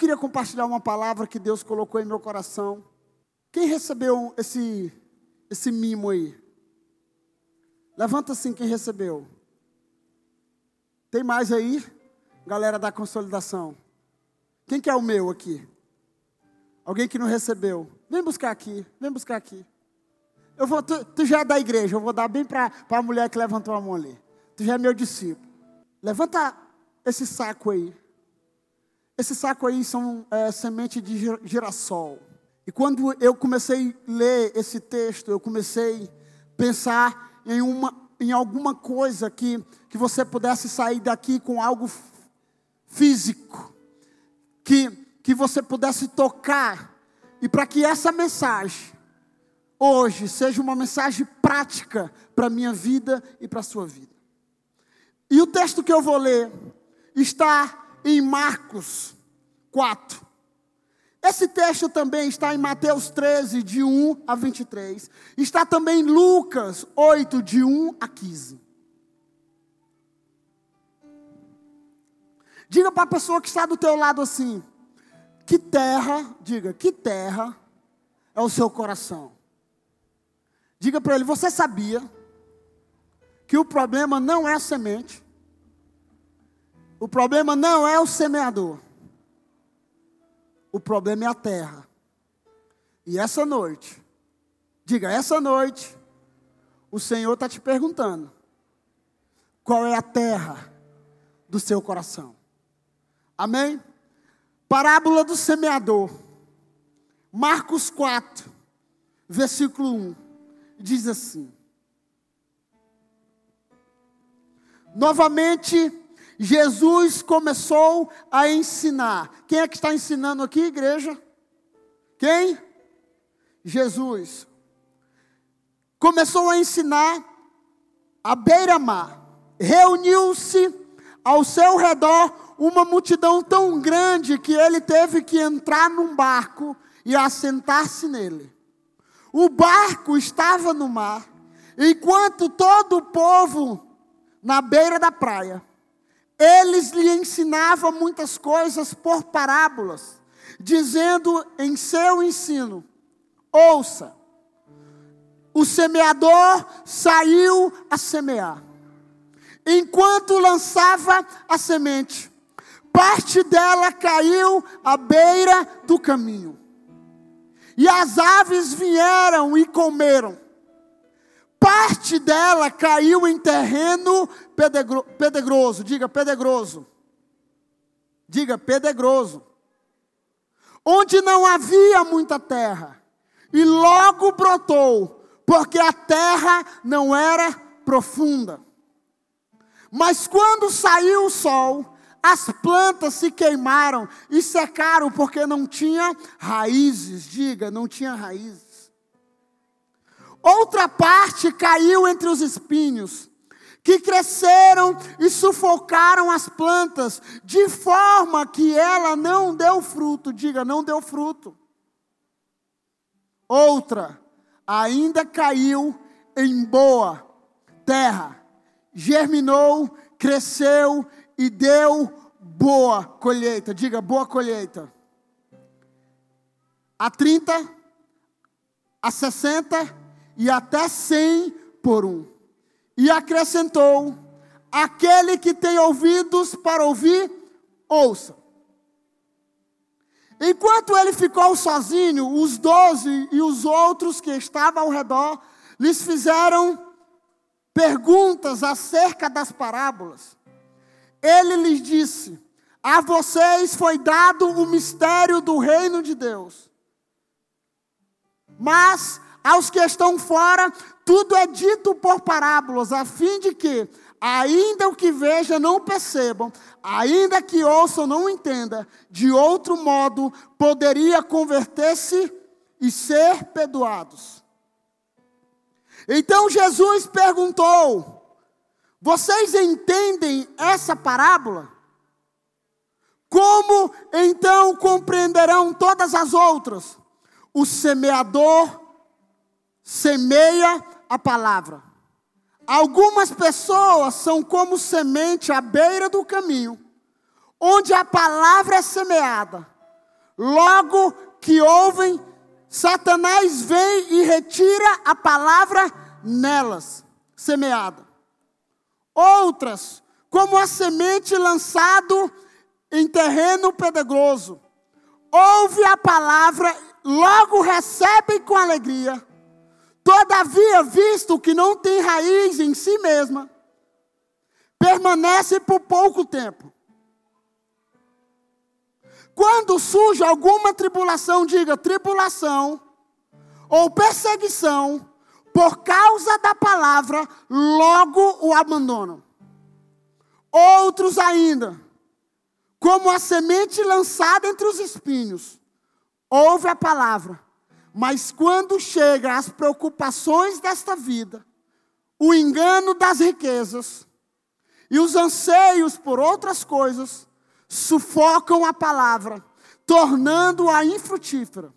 queria compartilhar uma palavra que Deus colocou em meu coração. Quem recebeu esse, esse mimo aí? Levanta assim quem recebeu. Tem mais aí? Galera da consolidação. Quem que é o meu aqui? Alguém que não recebeu. Vem buscar aqui, vem buscar aqui. Eu vou, tu, tu já é da igreja, eu vou dar bem para a mulher que levantou a mão ali. Tu já é meu discípulo. Levanta esse saco aí. Esse saco aí são é, semente de girassol. E quando eu comecei a ler esse texto, eu comecei a pensar em, uma, em alguma coisa que, que você pudesse sair daqui com algo físico, que, que você pudesse tocar, e para que essa mensagem, hoje, seja uma mensagem prática para a minha vida e para a sua vida. E o texto que eu vou ler está em Marcos 4. Esse texto também está em Mateus 13, de 1 a 23. Está também em Lucas 8, de 1 a 15. Diga para a pessoa que está do teu lado assim: que terra, diga, que terra é o seu coração? Diga para ele: você sabia que o problema não é a semente, o problema não é o semeador. O problema é a terra. E essa noite, diga, essa noite, o Senhor está te perguntando: qual é a terra do seu coração? Amém? Parábola do semeador. Marcos 4, versículo 1. Diz assim: Novamente Jesus começou a ensinar. Quem é que está ensinando aqui, igreja? Quem? Jesus. Começou a ensinar à beira-mar. Reuniu-se ao seu redor uma multidão tão grande que ele teve que entrar num barco e assentar-se nele. O barco estava no mar, enquanto todo o povo na beira da praia eles lhe ensinavam muitas coisas por parábolas, dizendo em seu ensino: ouça, o semeador saiu a semear. Enquanto lançava a semente, parte dela caiu à beira do caminho. E as aves vieram e comeram. Parte dela caiu em terreno pedregoso. Diga pedregoso. Diga pedregoso. Onde não havia muita terra. E logo brotou, porque a terra não era profunda. Mas quando saiu o sol, as plantas se queimaram e secaram porque não tinha raízes. Diga, não tinha raízes. Outra parte caiu entre os espinhos, que cresceram e sufocaram as plantas, de forma que ela não deu fruto. Diga, não deu fruto. Outra ainda caiu em boa terra, germinou, cresceu e deu boa colheita. Diga, boa colheita. A 30, a 60 e até cem por um. E acrescentou: aquele que tem ouvidos para ouvir, ouça. Enquanto ele ficou sozinho, os doze e os outros que estavam ao redor lhes fizeram perguntas acerca das parábolas. Ele lhes disse: A vocês foi dado o mistério do reino de Deus. Mas aos que estão fora, tudo é dito por parábolas, a fim de que, ainda o que vejam não percebam, ainda que ouçam não entendam, de outro modo poderia converter-se e ser perdoados. Então Jesus perguntou: Vocês entendem essa parábola? Como então compreenderão todas as outras? O semeador semeia a palavra. Algumas pessoas são como semente à beira do caminho, onde a palavra é semeada. logo que ouvem, Satanás vem e retira a palavra nelas, semeada. Outras, como a semente lançado em terreno pedregoso, ouve a palavra, logo recebe com alegria. Todavia, visto que não tem raiz em si mesma, permanece por pouco tempo. Quando surge alguma tribulação, diga tribulação ou perseguição, por causa da palavra, logo o abandonam. Outros ainda, como a semente lançada entre os espinhos, ouve a palavra, mas quando chega as preocupações desta vida, o engano das riquezas e os anseios por outras coisas, sufocam a palavra, tornando-a infrutífera.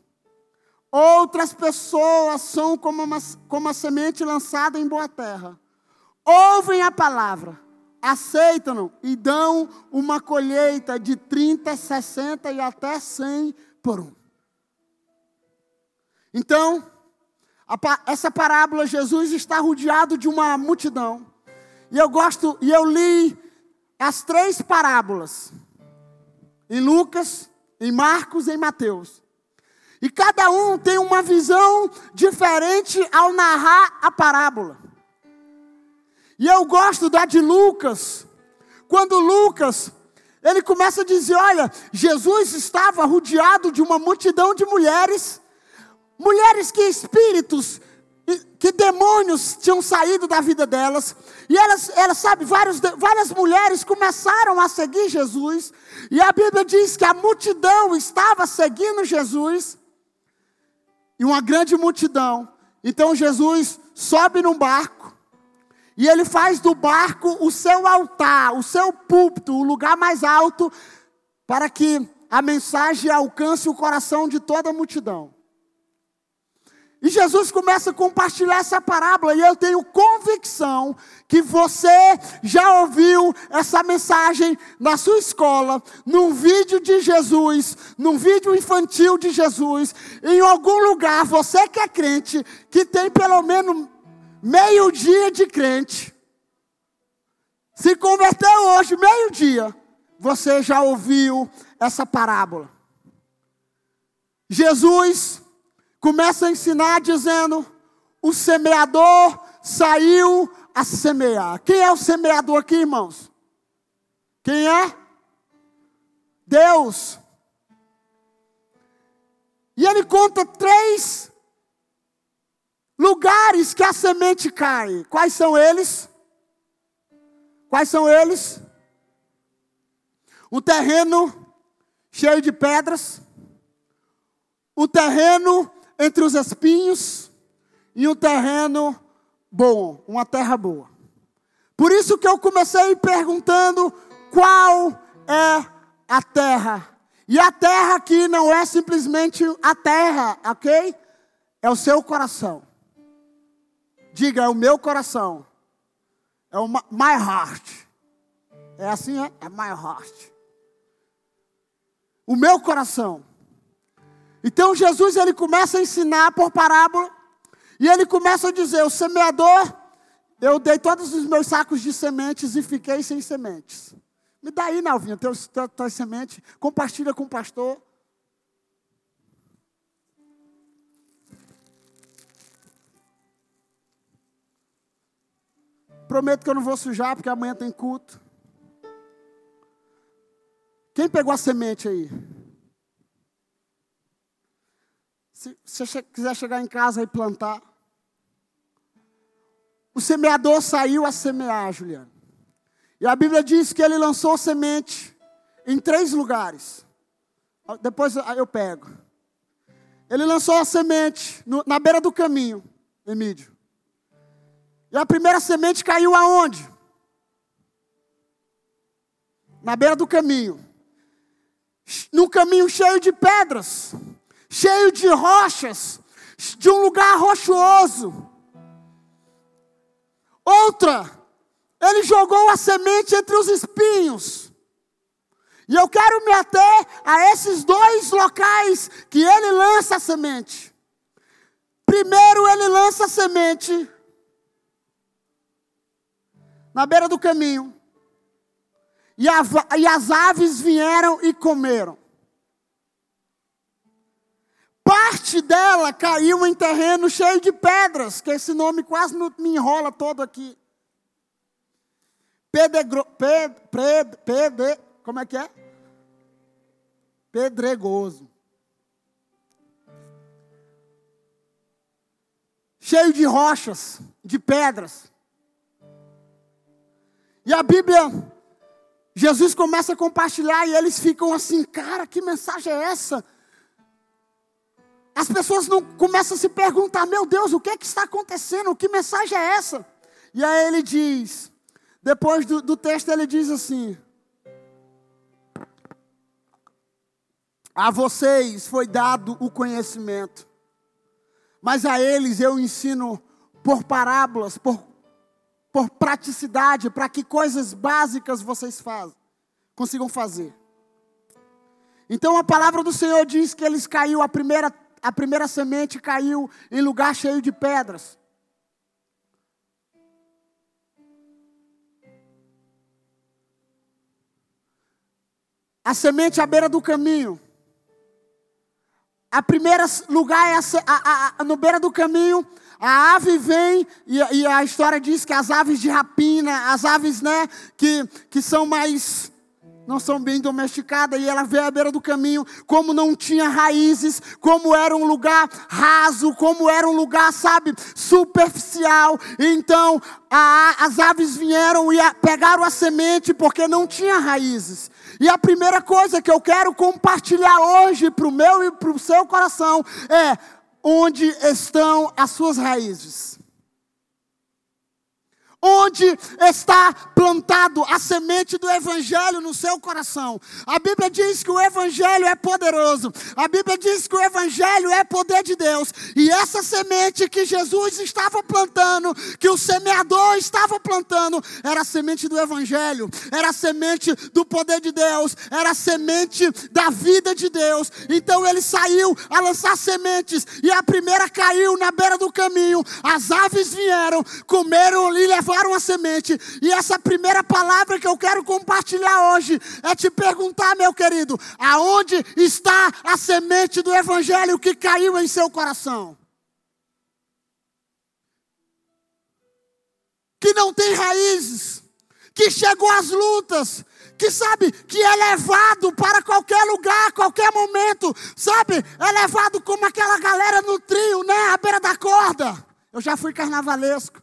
Outras pessoas são como uma, como a semente lançada em boa terra. Ouvem a palavra, aceitam e dão uma colheita de 30, 60 e até 100 por um. Então, essa parábola, Jesus está rodeado de uma multidão. E eu gosto, e eu li as três parábolas. Em Lucas, em Marcos, em Mateus. E cada um tem uma visão diferente ao narrar a parábola. E eu gosto da de Lucas, quando Lucas, ele começa a dizer: olha, Jesus estava rodeado de uma multidão de mulheres, mulheres que espíritos, que demônios tinham saído da vida delas, e elas, elas sabe, várias mulheres começaram a seguir Jesus, e a Bíblia diz que a multidão estava seguindo Jesus, e uma grande multidão, então Jesus sobe num barco, e ele faz do barco o seu altar, o seu púlpito, o lugar mais alto, para que a mensagem alcance o coração de toda a multidão. E Jesus começa a compartilhar essa parábola, e eu tenho convicção que você já ouviu essa mensagem na sua escola, num vídeo de Jesus, num vídeo infantil de Jesus, em algum lugar, você que é crente, que tem pelo menos meio-dia de crente, se converteu hoje, meio-dia, você já ouviu essa parábola. Jesus começa a ensinar dizendo: o semeador saiu a semear. Quem é o semeador aqui, irmãos? Quem é? Deus. E ele conta três lugares que a semente cai. Quais são eles? Quais são eles? O terreno cheio de pedras, o terreno entre os espinhos e um terreno bom, uma terra boa. Por isso que eu comecei perguntando qual é a terra. E a terra aqui não é simplesmente a terra, ok? É o seu coração. Diga, é o meu coração. É o my heart. É assim, é? É my heart. O meu coração. Então Jesus ele começa a ensinar por parábola e ele começa a dizer: o semeador, eu dei todos os meus sacos de sementes e fiquei sem sementes. Me dá aí, Nalvinha, teus, teus, tuas sementes, compartilha com o pastor. Prometo que eu não vou sujar, porque amanhã tem culto. Quem pegou a semente aí? Se você quiser chegar em casa e plantar. O semeador saiu a semear, Juliano. E a Bíblia diz que ele lançou semente em três lugares. Depois eu pego. Ele lançou a semente no, na beira do caminho, Emílio. E a primeira semente caiu aonde? Na beira do caminho. Num caminho cheio de pedras, cheio de rochas, de um lugar rochoso. Outra, ele jogou a semente entre os espinhos. E eu quero me ater a esses dois locais que ele lança a semente. Primeiro, ele lança a semente na beira do caminho. E, a, e as aves vieram e comeram. Parte dela caiu em terreno cheio de pedras, que esse nome quase me enrola todo aqui. Pedegro, ped, ped, ped, como é que é? Pedregoso. Cheio de rochas, de pedras. E a Bíblia, Jesus começa a compartilhar e eles ficam assim, cara, que mensagem é essa? As pessoas não começam a se perguntar, meu Deus, o que é que está acontecendo? Que mensagem é essa? E aí ele diz, depois do, do texto ele diz assim: A vocês foi dado o conhecimento, mas a eles eu ensino por parábolas, por, por praticidade, para que coisas básicas vocês fazem, consigam fazer. Então a palavra do Senhor diz que eles caiu a primeira a primeira semente caiu em lugar cheio de pedras. A semente à beira do caminho. A primeira lugar é a, a, a, no beira do caminho. A ave vem e, e, a história diz que as aves de rapina, as aves, né, que, que são mais não são bem domesticadas, e ela veio à beira do caminho, como não tinha raízes, como era um lugar raso, como era um lugar, sabe, superficial. Então a, as aves vieram e a, pegaram a semente porque não tinha raízes. E a primeira coisa que eu quero compartilhar hoje para o meu e para o seu coração é onde estão as suas raízes onde está plantado a semente do Evangelho no seu coração. A Bíblia diz que o Evangelho é poderoso, a Bíblia diz que o Evangelho é poder de Deus, e essa semente que Jesus estava plantando, que o semeador estava plantando, era a semente do Evangelho, era a semente do poder de Deus, era a semente da vida de Deus. Então ele saiu a lançar sementes, e a primeira caiu na beira do caminho, as aves vieram, comeram e levaram levaram a semente. E essa primeira palavra que eu quero compartilhar hoje é te perguntar, meu querido, aonde está a semente do evangelho que caiu em seu coração? Que não tem raízes, que chegou às lutas, que sabe que é levado para qualquer lugar, qualquer momento, sabe? É levado como aquela galera no trio, né? À beira da corda. Eu já fui carnavalesco.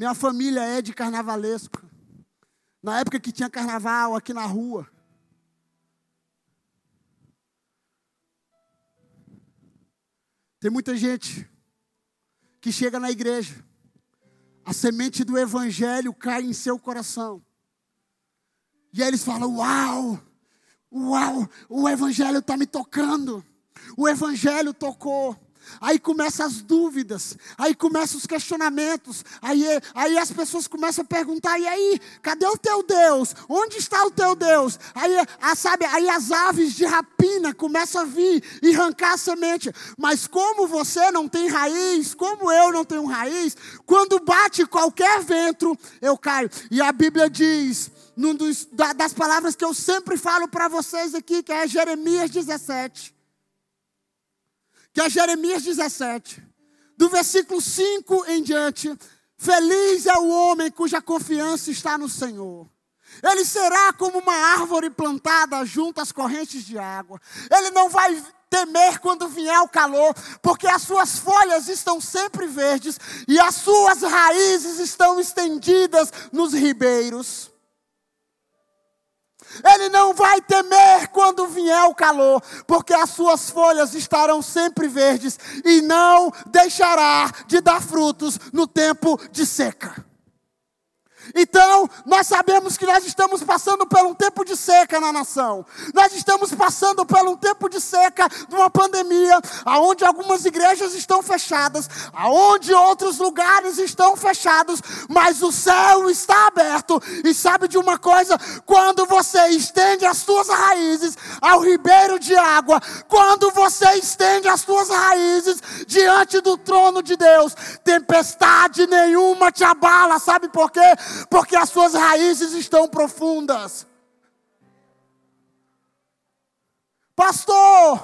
Minha família é de carnavalesco. Na época que tinha carnaval aqui na rua. Tem muita gente que chega na igreja, a semente do evangelho cai em seu coração. E aí eles falam: Uau, uau, o evangelho está me tocando. O evangelho tocou. Aí começam as dúvidas, aí começam os questionamentos, aí, aí as pessoas começam a perguntar: e aí, cadê o teu Deus? Onde está o teu Deus? Aí, a, sabe, aí as aves de rapina começam a vir e arrancar a semente. Mas como você não tem raiz, como eu não tenho raiz, quando bate qualquer vento, eu caio. E a Bíblia diz, num dos, das palavras que eu sempre falo para vocês aqui, que é Jeremias 17 que é Jeremias 17, do versículo 5 em diante. Feliz é o homem cuja confiança está no Senhor. Ele será como uma árvore plantada junto às correntes de água. Ele não vai temer quando vier o calor, porque as suas folhas estão sempre verdes e as suas raízes estão estendidas nos ribeiros. Ele não vai temer quando vier o calor, porque as suas folhas estarão sempre verdes e não deixará de dar frutos no tempo de seca. Então, nós sabemos que nós estamos passando por um tempo de seca na nação. Nós estamos passando por um tempo de seca de uma pandemia, aonde algumas igrejas estão fechadas, aonde outros lugares estão fechados, mas o céu está aberto. E sabe de uma coisa? Quando você estende as suas raízes ao ribeiro de água, quando você estende as suas raízes diante do trono de Deus, tempestade nenhuma te abala. Sabe por quê? Porque as suas raízes estão profundas. Pastor,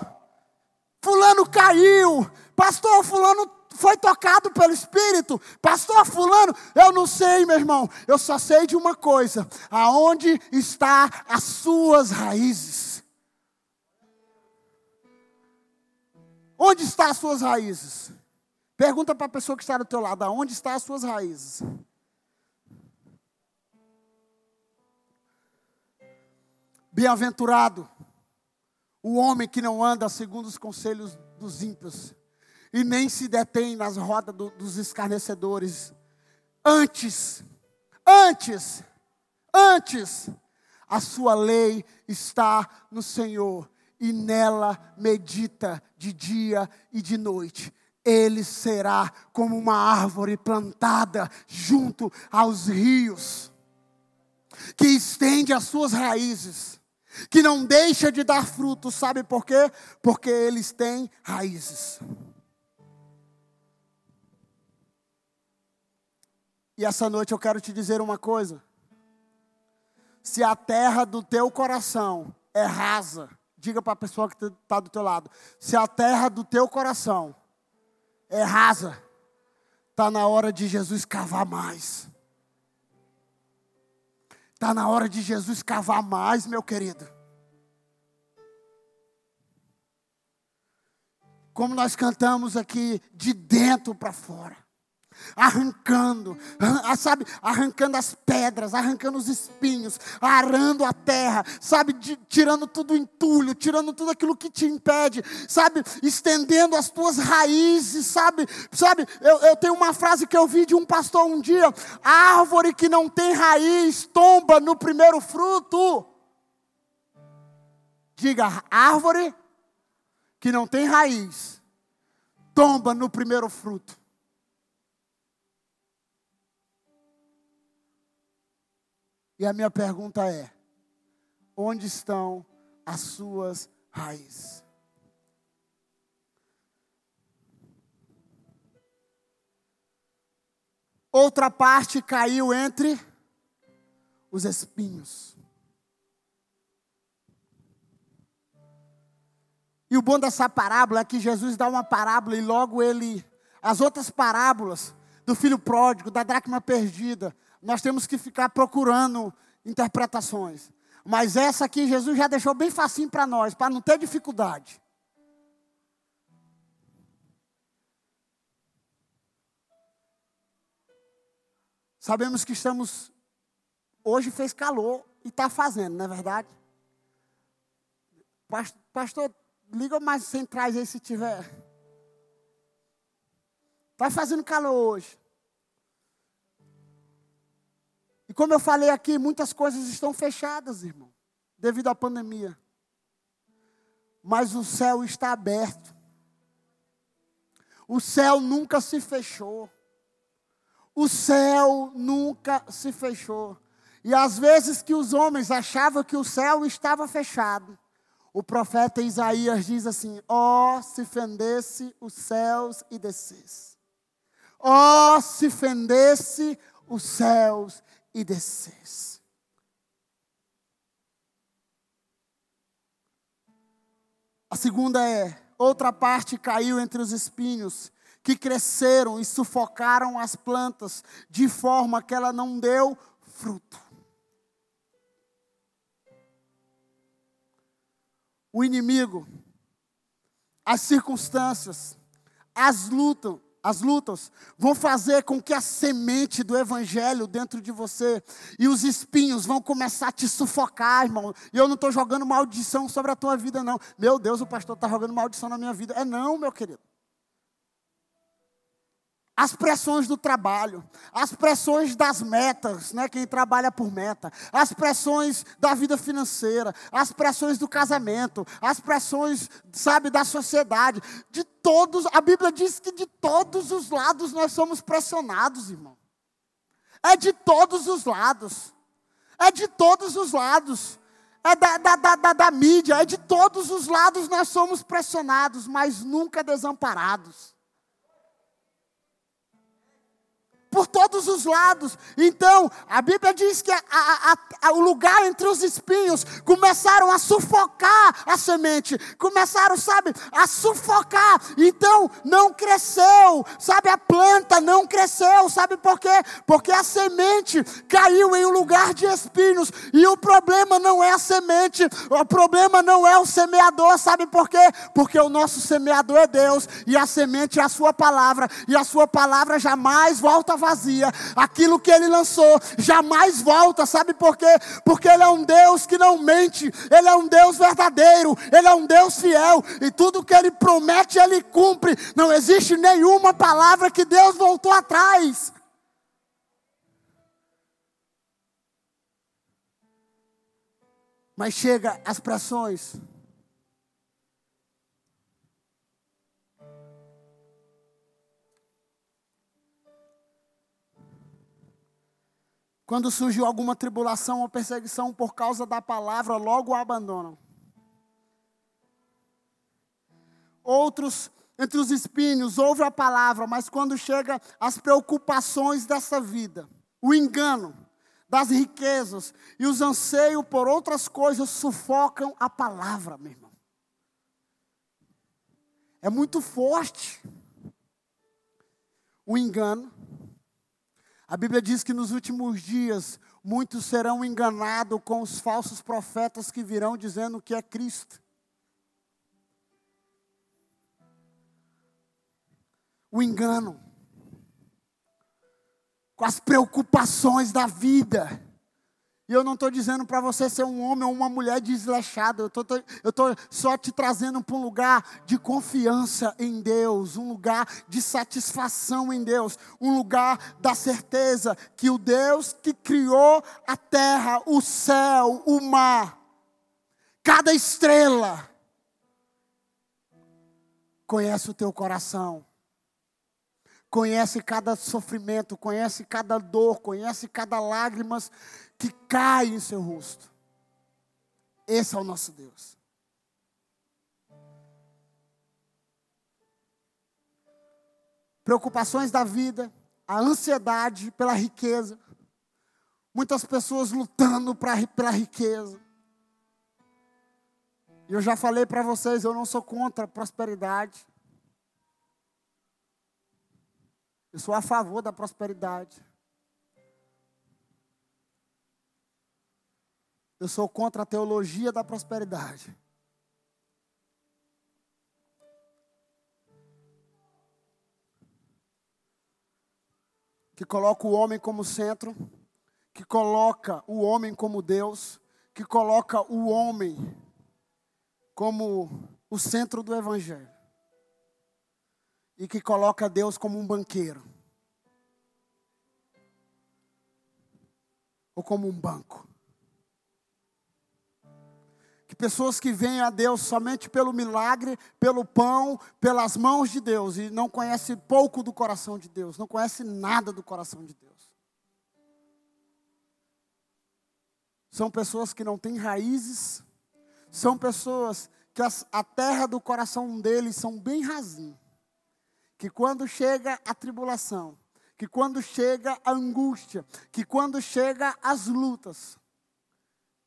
Fulano caiu. Pastor, Fulano foi tocado pelo Espírito. Pastor Fulano, eu não sei, meu irmão. Eu só sei de uma coisa: aonde está as suas raízes? Onde estão as suas raízes? Pergunta para a pessoa que está do teu lado, aonde estão as suas raízes? Bem-aventurado o homem que não anda segundo os conselhos dos ímpios, e nem se detém nas rodas do, dos escarnecedores. Antes, antes, antes, a sua lei está no Senhor, e nela medita de dia e de noite. Ele será como uma árvore plantada junto aos rios, que estende as suas raízes que não deixa de dar frutos, sabe por quê? Porque eles têm raízes. E essa noite eu quero te dizer uma coisa. Se a terra do teu coração é rasa, diga para a pessoa que está do teu lado. Se a terra do teu coração é rasa, está na hora de Jesus cavar mais. Está na hora de Jesus cavar mais, meu querido. Como nós cantamos aqui, de dentro para fora. Arrancando, sabe, arrancando as pedras, arrancando os espinhos, arando a terra, sabe, de, tirando tudo o entulho, tirando tudo aquilo que te impede, sabe, estendendo as tuas raízes, sabe, sabe, eu, eu tenho uma frase que eu vi de um pastor um dia: árvore que não tem raiz tomba no primeiro fruto. Diga, árvore que não tem raiz, tomba no primeiro fruto. E a minha pergunta é: onde estão as suas raízes? Outra parte caiu entre os espinhos. E o bom dessa parábola é que Jesus dá uma parábola e logo ele. As outras parábolas do filho pródigo, da dracma perdida, nós temos que ficar procurando interpretações. Mas essa aqui Jesus já deixou bem facinho para nós, para não ter dificuldade. Sabemos que estamos. Hoje fez calor e está fazendo, não é verdade? Pastor, Liga mais centrais aí se tiver. Está fazendo calor hoje. Como eu falei aqui, muitas coisas estão fechadas, irmão, devido à pandemia. Mas o céu está aberto. O céu nunca se fechou. O céu nunca se fechou. E às vezes que os homens achavam que o céu estava fechado, o profeta Isaías diz assim: Ó, oh, se fendesse os céus e descesse. Ó, oh, se fendesse os céus e descesse. A segunda é: outra parte caiu entre os espinhos, que cresceram e sufocaram as plantas, de forma que ela não deu fruto. o inimigo, as circunstâncias, as lutas, as lutas vão fazer com que a semente do evangelho dentro de você e os espinhos vão começar a te sufocar, irmão. E eu não estou jogando maldição sobre a tua vida, não. Meu Deus, o pastor está jogando maldição na minha vida. É não, meu querido. As pressões do trabalho, as pressões das metas, né, quem trabalha por meta, as pressões da vida financeira, as pressões do casamento, as pressões, sabe, da sociedade, de todos, a Bíblia diz que de todos os lados nós somos pressionados, irmão. É de todos os lados. É de todos os lados. É da, da, da, da, da mídia, é de todos os lados nós somos pressionados, mas nunca desamparados. Por todos os lados. Então, a Bíblia diz que a, a, a, o lugar entre os espinhos começaram a sufocar a semente, começaram, sabe, a sufocar. Então, não cresceu, sabe, a planta não cresceu, sabe por quê? Porque a semente caiu em um lugar de espinhos. E o problema não é a semente, o problema não é o semeador, sabe por quê? Porque o nosso semeador é Deus e a semente é a Sua palavra, e a Sua palavra jamais volta a Aquilo que ele lançou jamais volta, sabe por quê? Porque ele é um Deus que não mente, ele é um Deus verdadeiro, ele é um Deus fiel, e tudo que ele promete, ele cumpre. Não existe nenhuma palavra que Deus voltou atrás. Mas chega as pressões. Quando surgiu alguma tribulação ou perseguição por causa da palavra, logo a abandonam. Outros, entre os espinhos, ouvem a palavra, mas quando chega as preocupações dessa vida, o engano das riquezas e os anseios por outras coisas sufocam a palavra, meu irmão. É muito forte o engano a Bíblia diz que nos últimos dias muitos serão enganados com os falsos profetas que virão dizendo que é Cristo. O engano, com as preocupações da vida. E eu não estou dizendo para você ser um homem ou uma mulher desleixada. Eu estou só te trazendo para um lugar de confiança em Deus, um lugar de satisfação em Deus, um lugar da certeza que o Deus que criou a terra, o céu, o mar, cada estrela, conhece o teu coração conhece cada sofrimento, conhece cada dor, conhece cada lágrimas que cai em seu rosto. Esse é o nosso Deus. Preocupações da vida, a ansiedade pela riqueza, muitas pessoas lutando pra, pela riqueza. E eu já falei para vocês, eu não sou contra a prosperidade. Eu sou a favor da prosperidade. Eu sou contra a teologia da prosperidade. Que coloca o homem como centro, que coloca o homem como Deus, que coloca o homem como o centro do evangelho. E que coloca Deus como um banqueiro. Ou como um banco pessoas que vêm a Deus somente pelo milagre, pelo pão, pelas mãos de Deus e não conhecem pouco do coração de Deus, não conhecem nada do coração de Deus. São pessoas que não têm raízes, são pessoas que as, a terra do coração deles são bem rasinhos. Que quando chega a tribulação, que quando chega a angústia, que quando chega as lutas,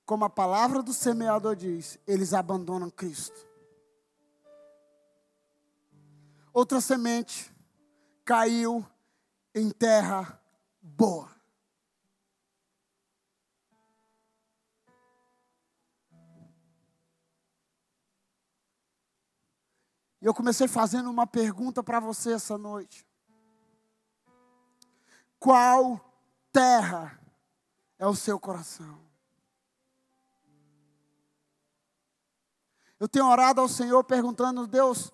como a palavra do semeador diz, eles abandonam Cristo. Outra semente caiu em terra boa. E eu comecei fazendo uma pergunta para você essa noite. Qual terra é o seu coração? Eu tenho orado ao Senhor perguntando, Deus,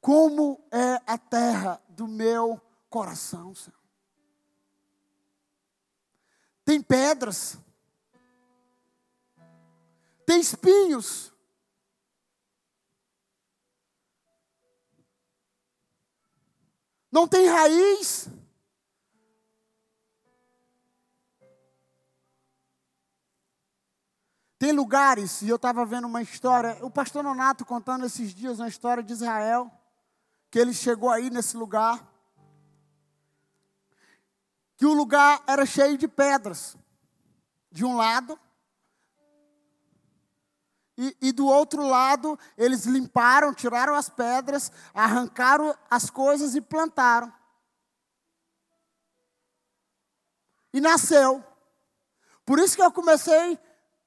Como é a terra do meu coração, Senhor. Tem pedras, tem espinhos. Não tem raiz. Tem lugares, e eu estava vendo uma história, o pastor Nonato contando esses dias uma história de Israel, que ele chegou aí nesse lugar, que o lugar era cheio de pedras, de um lado, e, e, do outro lado eles limparam, tiraram as pedras, arrancaram as coisas e plantaram. E nasceu. Por isso que eu comecei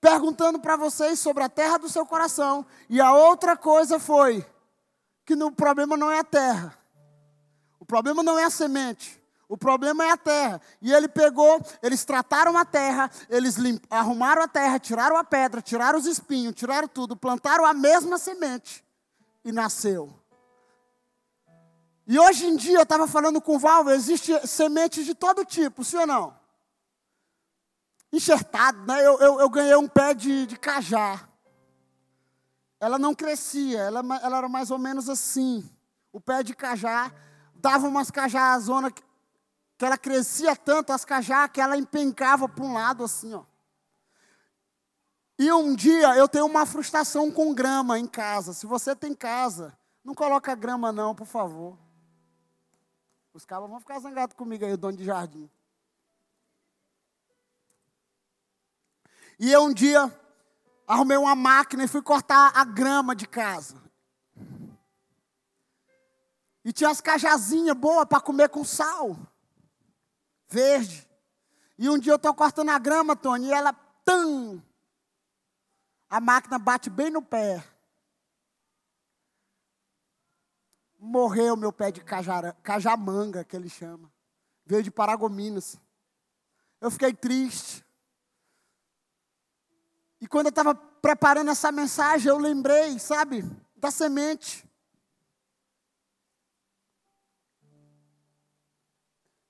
perguntando para vocês sobre a terra do seu coração. E a outra coisa foi que o problema não é a terra. O problema não é a semente. O problema é a terra. E ele pegou, eles trataram a terra, eles limp, arrumaram a terra, tiraram a pedra, tiraram os espinhos, tiraram tudo, plantaram a mesma semente e nasceu. E hoje em dia, eu estava falando com o Val, existe sementes de todo tipo, sim ou não? Enxertado, né? Eu, eu, eu ganhei um pé de, de cajá. Ela não crescia, ela, ela era mais ou menos assim. O pé de cajá dava umas cajazona que, que ela crescia tanto, as cajá, que ela empencava para um lado assim, ó. E um dia eu tenho uma frustração com grama em casa. Se você tem casa, não coloca grama não, por favor. Os cabos vão ficar zangados comigo aí, o dono de jardim. E eu um dia arrumei uma máquina e fui cortar a grama de casa. E tinha as cajazinhas boas para comer com sal. Verde. E um dia eu estou cortando a grama, Tony, e ela, tam! A máquina bate bem no pé. Morreu meu pé de cajara, cajamanga, que ele chama. Veio de Paragominas. Eu fiquei triste. E quando eu estava preparando essa mensagem, eu lembrei, sabe, da semente.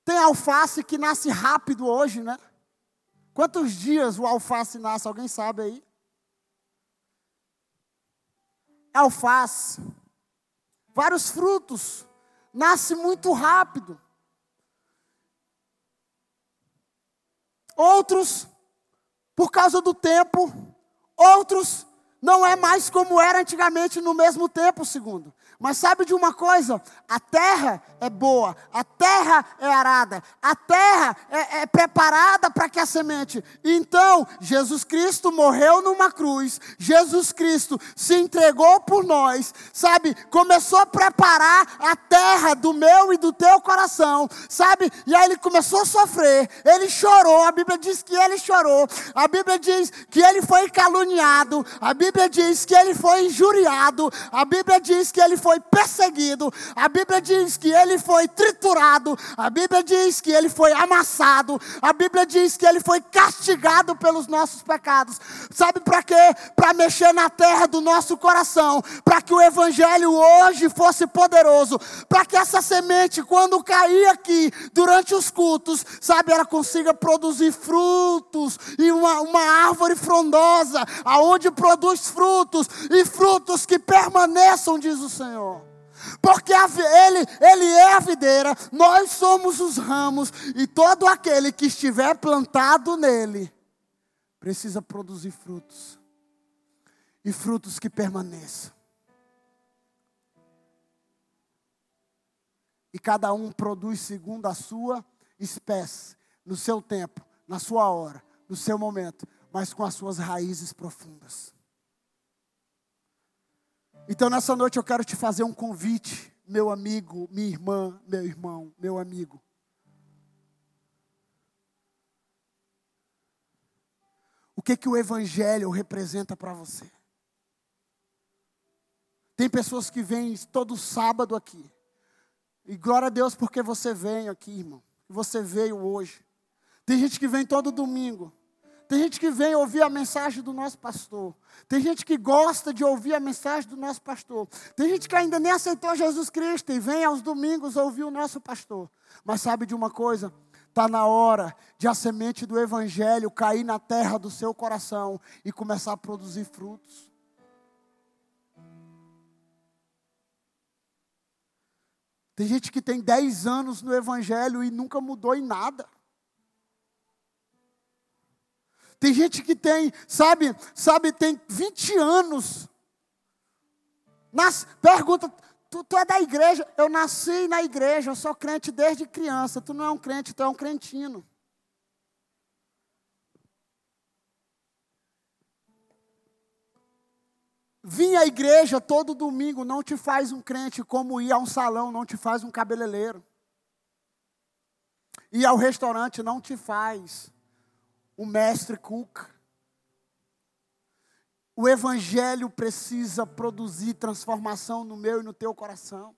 Tem alface que nasce rápido hoje, né? Quantos dias o alface nasce? Alguém sabe aí? Alface. Vários frutos. Nasce muito rápido. Outros por causa do tempo, outros não é mais como era antigamente no mesmo tempo, segundo. Mas sabe de uma coisa? A terra é boa, a terra é arada, a terra é, é preparada para que a semente. Então, Jesus Cristo morreu numa cruz, Jesus Cristo se entregou por nós, sabe? Começou a preparar a terra do meu e do teu coração, sabe? E aí ele começou a sofrer, ele chorou, a Bíblia diz que ele chorou, a Bíblia diz que ele foi caluniado, a Bíblia diz que ele foi injuriado, a Bíblia diz que ele foi foi perseguido, a Bíblia diz que ele foi triturado, a Bíblia diz que ele foi amassado, a Bíblia diz que ele foi castigado pelos nossos pecados. Sabe para quê? Para mexer na terra do nosso coração, para que o Evangelho hoje fosse poderoso, para que essa semente, quando cair aqui durante os cultos, sabe, ela consiga produzir frutos e uma, uma árvore frondosa, aonde produz frutos e frutos que permaneçam, diz o Senhor. Senhor. Porque ele, ele é a videira, nós somos os ramos, e todo aquele que estiver plantado nele precisa produzir frutos, e frutos que permaneçam. E cada um produz segundo a sua espécie, no seu tempo, na sua hora, no seu momento, mas com as suas raízes profundas. Então nessa noite eu quero te fazer um convite, meu amigo, minha irmã, meu irmão, meu amigo. O que que o evangelho representa para você? Tem pessoas que vêm todo sábado aqui. E glória a Deus porque você vem aqui, irmão. Você veio hoje. Tem gente que vem todo domingo. Tem gente que vem ouvir a mensagem do nosso pastor. Tem gente que gosta de ouvir a mensagem do nosso pastor. Tem gente que ainda nem aceitou Jesus Cristo e vem aos domingos ouvir o nosso pastor. Mas sabe de uma coisa? Está na hora de a semente do Evangelho cair na terra do seu coração e começar a produzir frutos. Tem gente que tem 10 anos no Evangelho e nunca mudou em nada. Tem gente que tem, sabe, sabe, tem 20 anos. Nas, pergunta, tu, tu é da igreja? Eu nasci na igreja, eu sou crente desde criança. Tu não é um crente, tu é um crentino. Vir à igreja todo domingo não te faz um crente, como ir a um salão não te faz um cabeleireiro. Ir ao restaurante não te faz o mestre Cuca. O evangelho precisa produzir transformação no meu e no teu coração.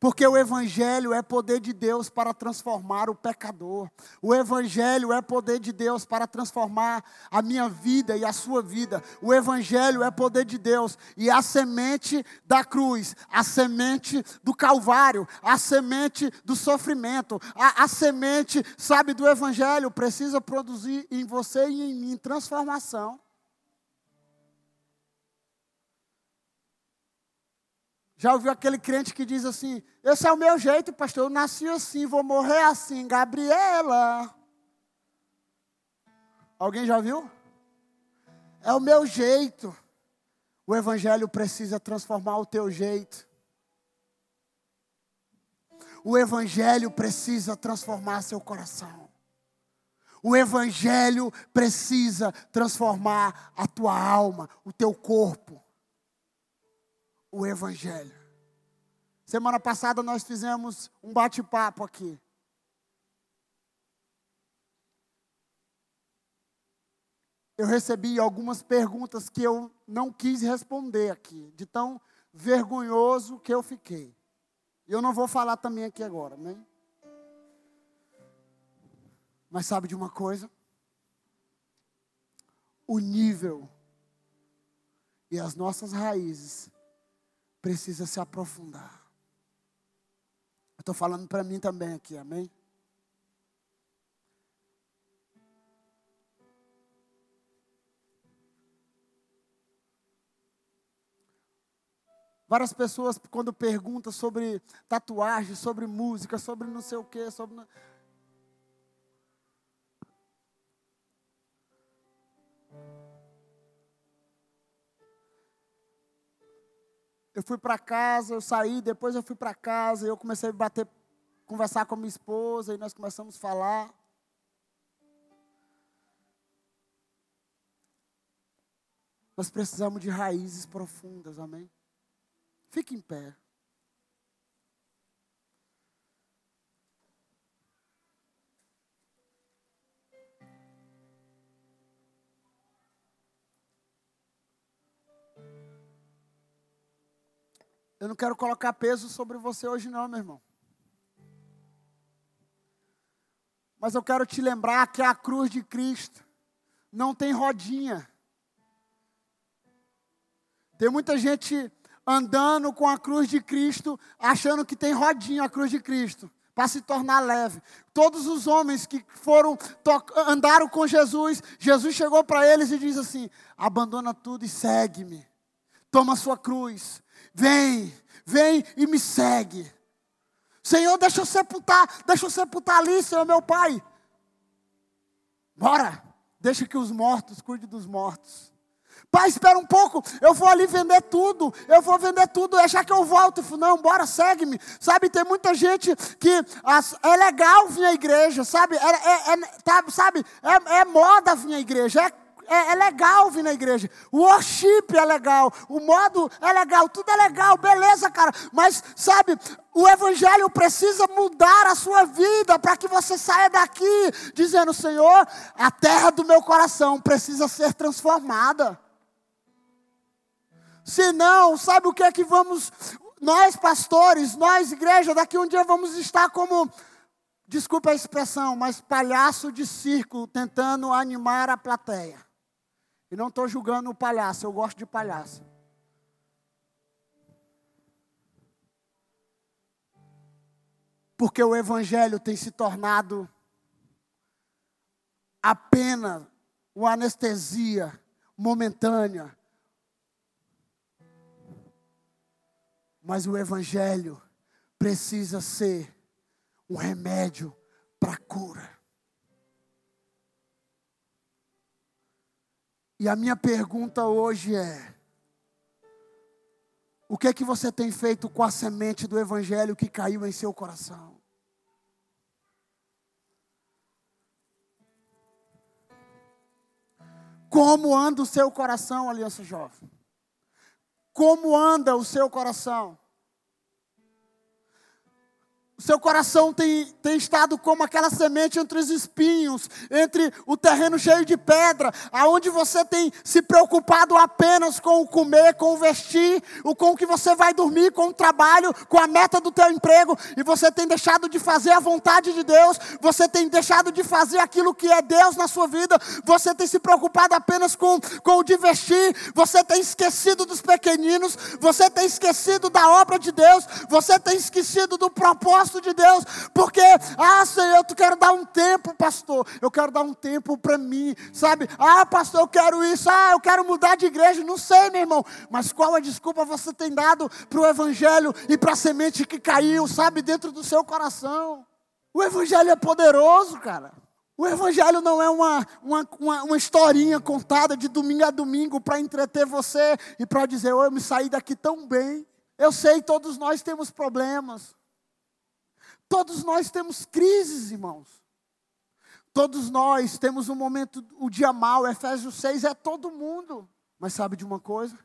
Porque o Evangelho é poder de Deus para transformar o pecador. O Evangelho é poder de Deus para transformar a minha vida e a sua vida. O Evangelho é poder de Deus. E a semente da cruz, a semente do Calvário, a semente do sofrimento, a, a semente, sabe, do Evangelho precisa produzir em você e em mim transformação. Já ouviu aquele crente que diz assim: Esse é o meu jeito, pastor. Eu nasci assim, vou morrer assim. Gabriela. Alguém já viu? É o meu jeito. O Evangelho precisa transformar o teu jeito. O Evangelho precisa transformar seu coração. O Evangelho precisa transformar a tua alma, o teu corpo o Evangelho. Semana passada nós fizemos um bate-papo aqui. Eu recebi algumas perguntas que eu não quis responder aqui, de tão vergonhoso que eu fiquei. Eu não vou falar também aqui agora, né? Mas sabe de uma coisa? O nível e as nossas raízes precisa se aprofundar. Eu estou falando para mim também aqui, amém? Várias pessoas, quando perguntam sobre tatuagem, sobre música, sobre não sei o quê, sobre. Eu fui para casa, eu saí, depois eu fui para casa, eu comecei a bater, conversar com a minha esposa, e nós começamos a falar. Nós precisamos de raízes profundas, amém? Fique em pé. Eu não quero colocar peso sobre você hoje, não, meu irmão. Mas eu quero te lembrar que a cruz de Cristo não tem rodinha. Tem muita gente andando com a cruz de Cristo, achando que tem rodinha a cruz de Cristo, para se tornar leve. Todos os homens que foram andaram com Jesus, Jesus chegou para eles e diz assim: abandona tudo e segue-me. Toma a sua cruz. Vem, vem e me segue. Senhor, deixa eu sepultar, deixa eu sepultar ali, Senhor, meu Pai. Bora, deixa que os mortos cuidem dos mortos. Pai, espera um pouco, eu vou ali vender tudo, eu vou vender tudo, deixar que eu volto. Não, bora, segue-me. Sabe, tem muita gente que as, é legal vir à igreja, sabe? É, é, é tá, sabe, é, é moda vir à igreja, é é, é, legal vir na igreja. O worship é legal. O modo é legal. Tudo é legal. Beleza, cara. Mas, sabe, o evangelho precisa mudar a sua vida para que você saia daqui dizendo: Senhor, a terra do meu coração precisa ser transformada. Senão, sabe o que é que vamos. Nós, pastores, nós, igreja, daqui um dia vamos estar como desculpa a expressão, mas palhaço de circo tentando animar a plateia. E não estou julgando o palhaço, eu gosto de palhaço. Porque o Evangelho tem se tornado apenas uma anestesia momentânea. Mas o Evangelho precisa ser um remédio para a cura. E a minha pergunta hoje é: o que é que você tem feito com a semente do evangelho que caiu em seu coração? Como anda o seu coração, Aliança Jovem? Como anda o seu coração? Seu coração tem, tem estado como aquela semente entre os espinhos, entre o terreno cheio de pedra, aonde você tem se preocupado apenas com o comer, com o vestir, o com o que você vai dormir, com o trabalho, com a meta do teu emprego, e você tem deixado de fazer a vontade de Deus, você tem deixado de fazer aquilo que é Deus na sua vida, você tem se preocupado apenas com, com o de vestir, você tem esquecido dos pequeninos, você tem esquecido da obra de Deus, você tem esquecido do propósito de Deus, porque, ah, Senhor, eu quero dar um tempo, pastor, eu quero dar um tempo para mim, sabe? Ah, pastor, eu quero isso, ah, eu quero mudar de igreja, não sei, meu irmão, mas qual a desculpa você tem dado para o Evangelho e para a semente que caiu, sabe, dentro do seu coração? O Evangelho é poderoso, cara. O Evangelho não é uma, uma, uma, uma historinha contada de domingo a domingo para entreter você e para dizer, oh, eu me saí daqui tão bem. Eu sei, todos nós temos problemas. Todos nós temos crises, irmãos. Todos nós temos um momento, o dia mal, Efésios 6 é todo mundo. Mas sabe de uma coisa?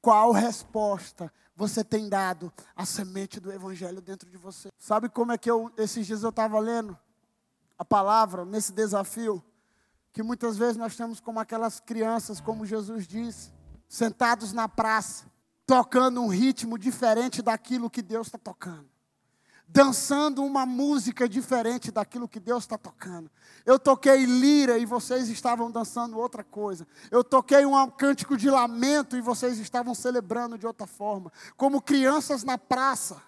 Qual resposta você tem dado à semente do evangelho dentro de você? Sabe como é que eu, esses dias eu estava lendo a palavra nesse desafio? Que muitas vezes nós temos como aquelas crianças, como Jesus disse, sentados na praça, tocando um ritmo diferente daquilo que Deus está tocando dançando uma música diferente daquilo que Deus está tocando. Eu toquei lira e vocês estavam dançando outra coisa. Eu toquei um cântico de lamento e vocês estavam celebrando de outra forma. Como crianças na praça.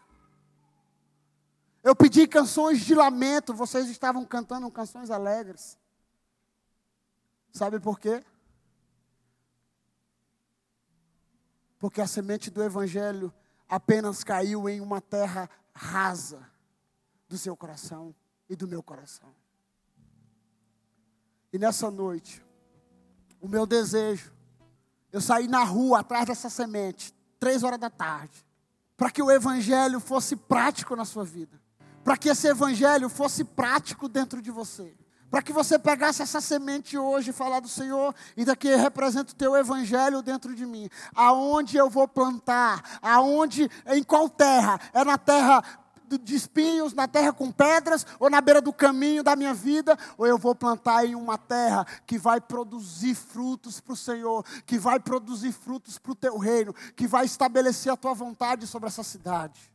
Eu pedi canções de lamento, vocês estavam cantando canções alegres. Sabe por quê? Porque a semente do Evangelho apenas caiu em uma terra rasa do seu coração e do meu coração. E nessa noite, o meu desejo, eu saí na rua atrás dessa semente, três horas da tarde, para que o evangelho fosse prático na sua vida, para que esse evangelho fosse prático dentro de você. Para que você pegasse essa semente hoje e falar do Senhor, e daqui representa o teu evangelho dentro de mim. Aonde eu vou plantar? Aonde, em qual terra? É na terra de espinhos, na terra com pedras, ou na beira do caminho da minha vida, ou eu vou plantar em uma terra que vai produzir frutos para o Senhor, que vai produzir frutos para o teu reino, que vai estabelecer a tua vontade sobre essa cidade.